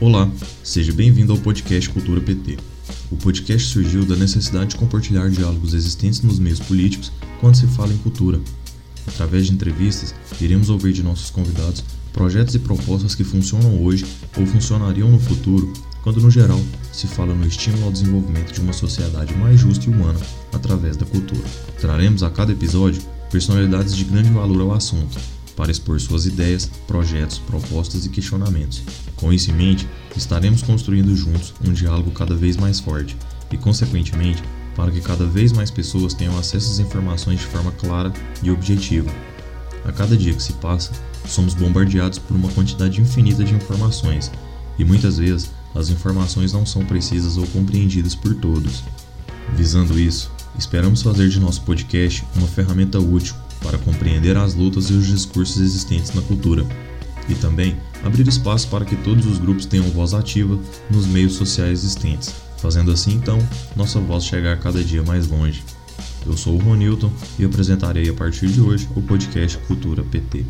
Olá, seja bem-vindo ao podcast Cultura PT. O podcast surgiu da necessidade de compartilhar diálogos existentes nos meios políticos quando se fala em cultura. Através de entrevistas, iremos ouvir de nossos convidados projetos e propostas que funcionam hoje ou funcionariam no futuro, quando no geral se fala no estímulo ao desenvolvimento de uma sociedade mais justa e humana através da cultura. Traremos a cada episódio personalidades de grande valor ao assunto, para expor suas ideias, projetos, propostas e questionamentos. Com isso em mente, estaremos construindo juntos um diálogo cada vez mais forte e, consequentemente, para que cada vez mais pessoas tenham acesso às informações de forma clara e objetiva. A cada dia que se passa, somos bombardeados por uma quantidade infinita de informações e muitas vezes as informações não são precisas ou compreendidas por todos. Visando isso, esperamos fazer de nosso podcast uma ferramenta útil para compreender as lutas e os discursos existentes na cultura, e também abrir espaço para que todos os grupos tenham voz ativa nos meios sociais existentes, fazendo assim então nossa voz chegar cada dia mais longe. Eu sou o Ronilton e apresentarei a partir de hoje o podcast Cultura PT.